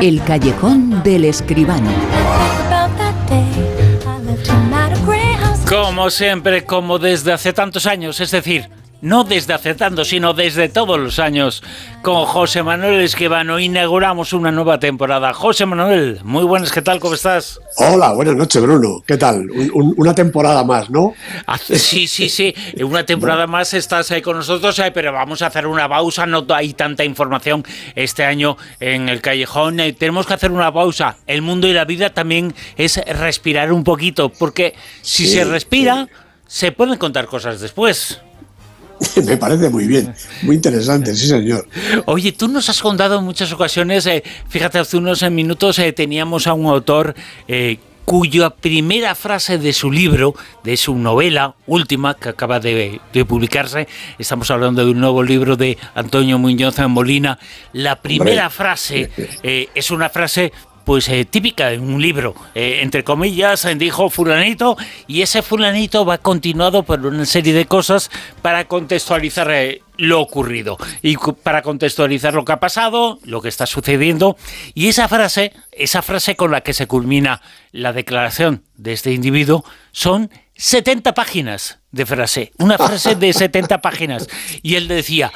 El callejón del escribano. Como siempre, como desde hace tantos años, es decir, no desde hace tanto, sino desde todos los años. Con José Manuel Esquivano inauguramos una nueva temporada. José Manuel, muy buenas, ¿qué tal? ¿Cómo estás? Hola, buenas noches, Bruno. ¿Qué tal? una temporada más, ¿no? Ah, sí, sí, sí. Una temporada más estás ahí con nosotros, eh, pero vamos a hacer una pausa. No hay tanta información este año en el callejón. Eh, tenemos que hacer una pausa. El mundo y la vida también es respirar un poquito, porque si se respira, se pueden contar cosas después. Me parece muy bien, muy interesante, sí señor. Oye, tú nos has contado en muchas ocasiones, eh, fíjate, hace unos minutos eh, teníamos a un autor eh, cuya primera frase de su libro, de su novela última que acaba de, publicarse, estamos hablando de un nuevo libro de Antonio Muñoz en Molina, la primera frase es una frase pues eh, típica de un libro, eh, entre comillas, dijo fulanito, y ese fulanito va continuado por una serie de cosas para contextualizar eh, lo ocurrido y para contextualizar lo que ha pasado, lo que está sucediendo, y esa frase, esa frase con la que se culmina la declaración de este individuo, son 70 páginas de frase, una frase de 70 páginas. Y él decía,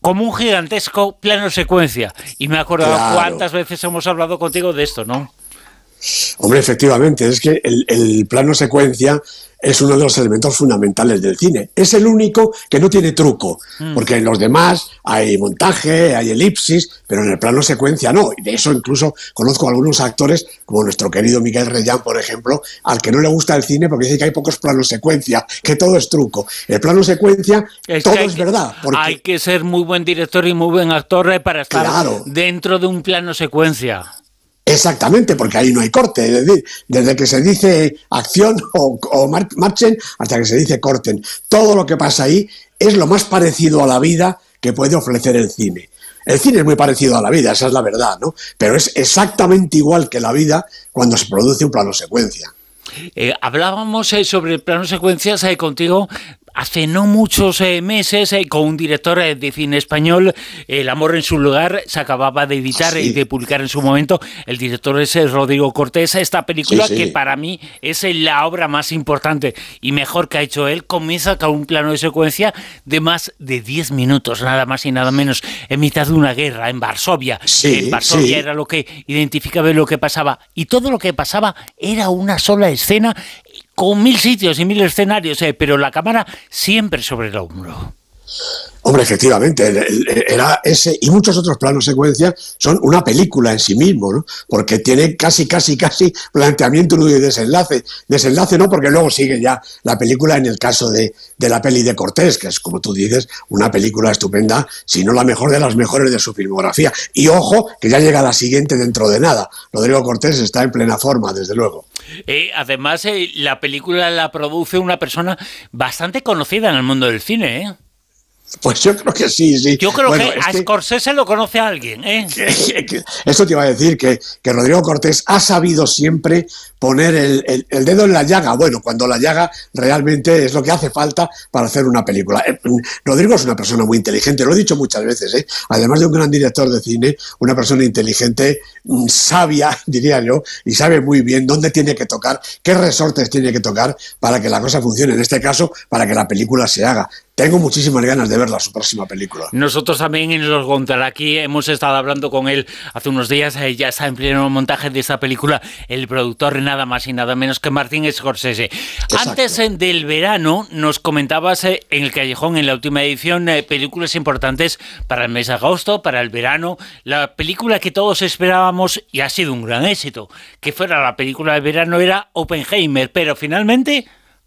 como un gigantesco plano secuencia. Y me acuerdo cuántas veces hemos hablado contigo de esto, ¿no? Hombre, efectivamente, es que el, plano secuencia es uno de los elementos fundamentales del cine. Es el único que no tiene truco, mm. porque en los demás hay montaje, hay elipsis, pero en el plano secuencia no. Y de eso incluso conozco a algunos actores, como nuestro querido Miguel Reyán, por ejemplo, al que no le gusta el cine porque dice que hay pocos planos secuencia, que todo es truco. El plano secuencia, todo es verdad. Hay que ser muy buen director y muy buen actor eh, para estar dentro de un plano secuencia. Exactamente, porque ahí no hay corte. Es decir, desde que se dice acción o, marchen hasta que se dice corten. Todo lo que pasa ahí es lo más parecido a la vida que puede ofrecer el cine. El cine es muy parecido a la vida, esa es la verdad, ¿no? Pero es exactamente igual que la vida cuando se produce un plano secuencia. Eh, hablábamos eh, sobre plano secuencias eh, contigo hace no muchos eh, meses eh, con un director eh, de cine español, El amor en su lugar, se acababa de editar y de publicar en su momento. El director es Rodrigo Cortés. Esta película que para mí es la obra más importante y mejor que ha hecho él, comienza con un plano de secuencia de más de 10 minutos, nada más y nada menos, en mitad de una guerra en Varsovia. en Varsovia era lo que identificaba lo que pasaba y todo lo que pasaba era una sola escena con mil sitios y mil escenarios, eh, pero la cámara siempre sobre el hombro. Hombre, efectivamente, era ese y muchos otros planos secuencia son una película en sí mismo, ¿no? Porque tiene casi, casi, casi planteamiento y desenlace. Desenlace no, porque luego sigue ya la película en el caso de, de, la peli de Cortés, que es, como tú dices, una película estupenda, si no la mejor de las mejores de su filmografía. Y ojo, que ya llega la siguiente dentro de nada. Rodrigo Cortés está en plena forma, desde luego. Eh, además, eh, la película la produce una persona bastante conocida en el mundo del cine, ¿eh? Pues yo creo que sí, sí. Yo creo que a Scorsese lo conoce alguien. ¿eh? Esto te iba a decir que, que, Rodrigo Cortés ha sabido siempre poner el, el, dedo en la llaga. Bueno, cuando la llaga realmente es lo que hace falta para hacer una película. Eh, Rodrigo es una persona muy inteligente, lo he dicho muchas veces. ¿eh? Además de un gran director de cine, una persona inteligente, mm, sabia, diría yo, y sabe muy bien dónde tiene que tocar, qué resortes tiene que tocar para que la cosa funcione. En este caso, para que la película se haga. Tengo muchísimas ganas de verla, su próxima película. Nosotros también en Los contará aquí hemos estado hablando con él hace unos días, eh, ya está en pleno montaje de esta película, el productor nada más y nada menos que Martín Scorsese. Antes eh, del verano nos comentabas eh, en el Callejón, en la última edición, películas importantes para el mes de agosto, para el verano, la película que todos esperábamos y ha sido un gran éxito, que fuera la película de verano era Oppenheimer, pero finalmente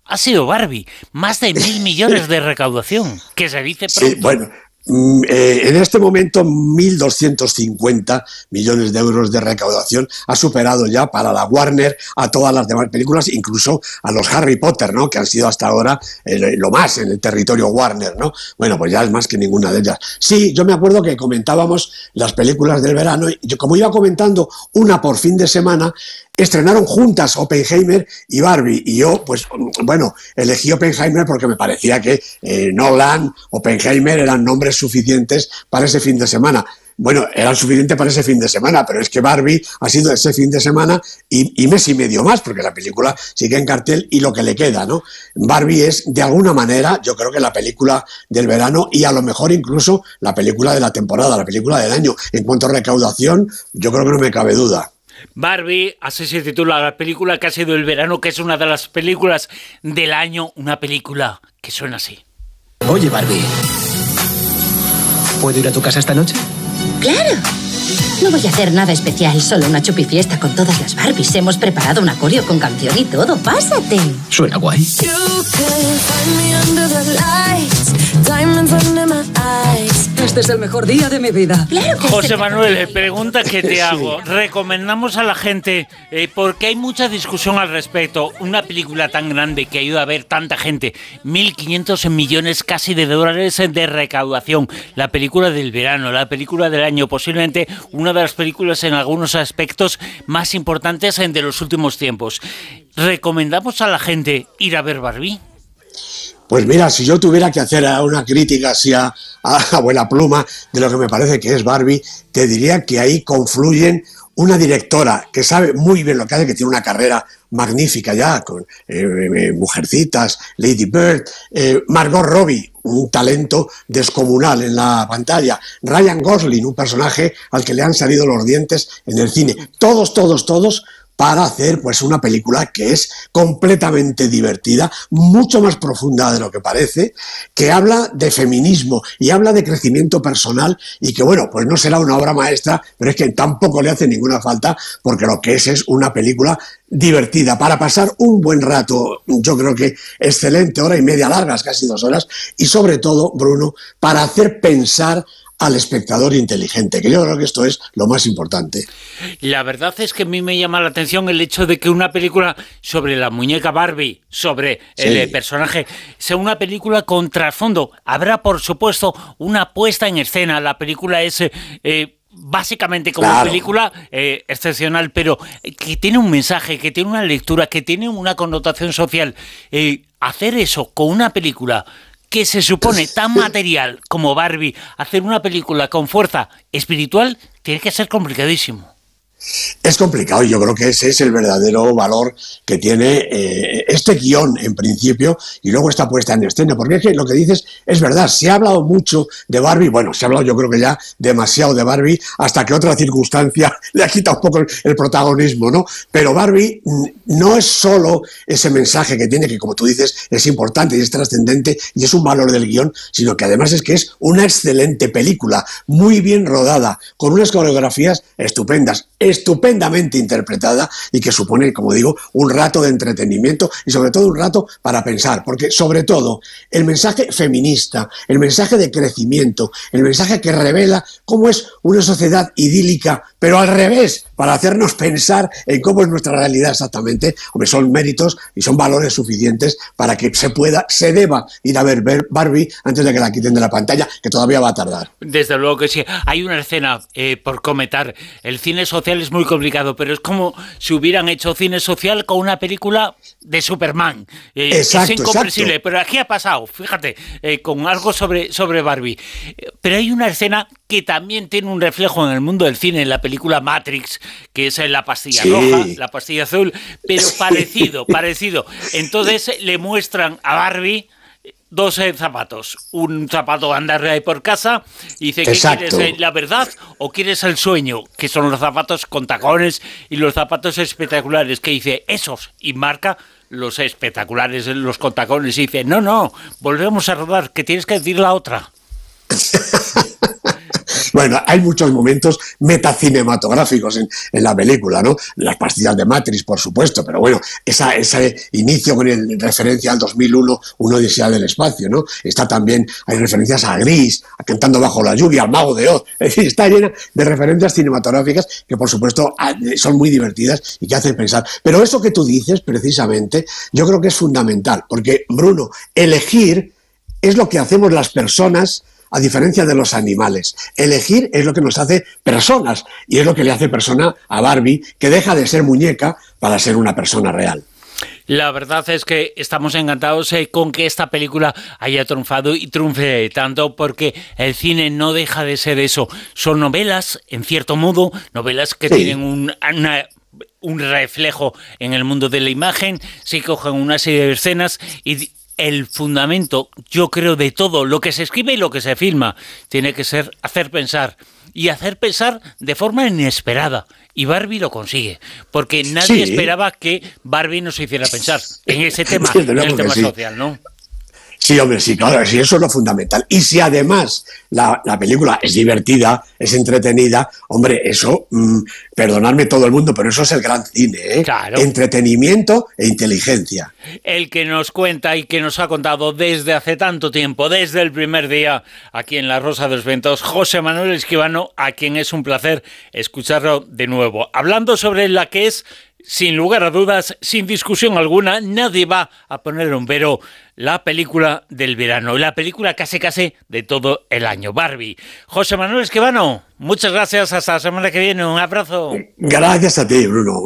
ha sido Barbie. Más de mil millones de recaudación, que se dice pronto. Sí, bueno, mm, eh, en este momento, 1.250 millones de euros de recaudación ha superado ya para la Warner a todas las demás películas, incluso a los Harry Potter, ¿no? que han sido hasta ahora eh, lo más en el territorio Warner. ¿no? Bueno, pues ya es más que ninguna de ellas. Sí, yo me acuerdo que comentábamos las películas del verano y yo, como iba comentando una por fin de semana, estrenaron juntas Oppenheimer y Barbie. Y yo, pues, bueno, elegí Oppenheimer porque me parecía que eh, Nolan, Oppenheimer eran nombres suficientes para ese fin de semana bueno, era suficiente para ese fin de semana, pero es que Barbie ha sido ese fin de semana y, mes y medio más, porque la película sigue en cartel y lo que le queda, ¿no? Barbie es, de alguna manera, yo creo que la película del verano y a lo mejor incluso la película de la temporada, la película del año. En cuanto a recaudación, yo creo que no me cabe duda. Barbie, así se titula la película que ha sido el verano, que es una de las películas del año, una película que suena así. Oye, Barbie, ¿puedo ir a tu casa esta noche? ¡Claro! No voy a hacer nada especial, solo una chupifiesta con todas las Barbies. Hemos preparado un acorio con canción y todo. ¡Pásate! Suena guay. Este es el mejor día de mi vida. José Manuel, pregunta que te hago. Recomendamos a la gente, eh, porque hay mucha discusión al respecto, una película tan grande que ayuda a ver tanta gente, 1.500 millones casi de dólares de recaudación, la película del verano, la película del año, posiblemente una de las películas en algunos aspectos más importantes de los últimos tiempos. ¿Recomendamos a la gente ir a ver Barbie? Pues mira, si yo tuviera que hacer una crítica así a, a, buena pluma de lo que me parece que es Barbie, te diría que ahí confluyen una directora que sabe muy bien lo que hace, que tiene una carrera magnífica ya, con eh, eh, Mujercitas, Lady Bird, eh, Margot Robbie, un talento descomunal en la pantalla, Ryan Gosling, un personaje al que le han salido los dientes en el cine. Todos, todos, todos para hacer pues una película que es completamente divertida, mucho más profunda de lo que parece, que habla de feminismo y habla de crecimiento personal y que bueno, pues no será una obra maestra, pero es que tampoco le hace ninguna falta porque lo que es es una película divertida. Para pasar un buen rato, yo creo que excelente, hora y media largas, casi dos horas, y sobre todo, Bruno, para hacer pensar al espectador inteligente, que yo creo que esto es lo más importante. La verdad es que a mí me llama la atención el hecho de que una película sobre la muñeca Barbie, sobre el personaje, sea una película con trasfondo. Habrá, por supuesto, una puesta en escena. La película es... Eh, básicamente como película eh, excepcional, pero que tiene un mensaje, que tiene una lectura, que tiene una connotación social. Eh, hacer eso con una película que se supone tan material como Barbie, hacer una película con fuerza espiritual, tiene que ser complicadísimo. Es complicado y yo creo que ese es el verdadero valor que tiene eh, este guion en principio y luego esta puesta en escena, porque es que lo que dices es verdad, se ha hablado mucho de Barbie, bueno, se ha hablado yo creo que ya demasiado de Barbie hasta que otra circunstancia le ha quitado un poco el, protagonismo, ¿no? Pero Barbie mm, no es solo ese mensaje que tiene, que como tú dices es importante y es trascendente y es un valor del guion, sino que además es que es una excelente película, muy bien rodada, con unas coreografías estupendas estupendamente interpretada y que supone, como digo, un rato de entretenimiento y sobre todo un rato para pensar, porque sobre todo el mensaje feminista, el mensaje de crecimiento, el mensaje que revela cómo es una sociedad idílica, pero al revés, para hacernos pensar en cómo es nuestra realidad exactamente, hombre, son méritos y son valores suficientes para que se pueda, se deba ir a ver Barbie antes de que la quiten de la pantalla, que todavía va a tardar. Desde luego que sí. Hay una escena eh, por comentar. El cine social es muy complicado, pero es como si hubieran hecho cine social con una película de Superman. Eh, es incomprensible, pero aquí ha pasado, fíjate, eh, con algo sobre, sobre Barbie. Pero hay una escena que también tiene un reflejo en el mundo del cine, en la película Matrix, que es la pastilla roja, la pastilla azul, pero parecido, parecido. Entonces le muestran a Barbie dos zapatos. Un zapato andar ahí por casa y dice que quieres eh, la verdad o quieres el sueño, que son los zapatos con tacones y los zapatos espectaculares, que dice esos y marca los espectaculares, los con tacones y dice, no, no, volvemos a rodar, que tienes que decir la otra. Bueno, hay muchos momentos metacinematográficos en, en, la película, ¿no? Las pastillas de Matrix, por supuesto, pero bueno, esa, ese inicio con referencia al 2001, una odisea del espacio, ¿no? Está también, hay referencias a Gris, a Cantando bajo la lluvia, al Mago de Oz, es está llena de referencias cinematográficas que, por supuesto, son muy divertidas y que hacen pensar. Pero eso que tú dices, precisamente, yo creo que es fundamental, porque, Bruno, elegir es lo que hacemos las personas a diferencia de los animales. Elegir es lo que nos hace personas y es lo que le hace persona a Barbie, que deja de ser muñeca para ser una persona real. La verdad es que estamos encantados eh, con que esta película haya triunfado y triunfe tanto porque el cine no deja de ser eso. Son novelas, en cierto modo, novelas que Sí. tienen un, una- un reflejo en el mundo de la imagen, se cogen una serie de escenas y el fundamento, yo creo, de todo lo que se escribe y lo que se filma, tiene que ser hacer pensar. Y hacer pensar de forma inesperada. Y Barbie lo consigue. Porque nadie Sí. esperaba que Barbie nos hiciera pensar en ese tema, en el tema sí. social, ¿no? Sí, hombre, sí, claro, sí, eso es lo fundamental. Y si además la, la película es divertida, es entretenida, hombre, eso, mm, perdonadme todo el mundo, pero eso es el gran cine, ¿eh? Claro. Entretenimiento e inteligencia. El que nos cuenta y que nos ha contado desde hace tanto tiempo, desde el primer día aquí en La Rosa de los Ventos, José Manuel Esquivano, a quien es un placer escucharlo de nuevo. Hablando sobre la que es, sin lugar a dudas, sin discusión alguna, nadie va a poner un pero la película del verano, la película casi casi de todo el año, Barbie. José Manuel Esquivano, muchas gracias, hasta la semana que viene, un abrazo. Gracias a ti, Bruno.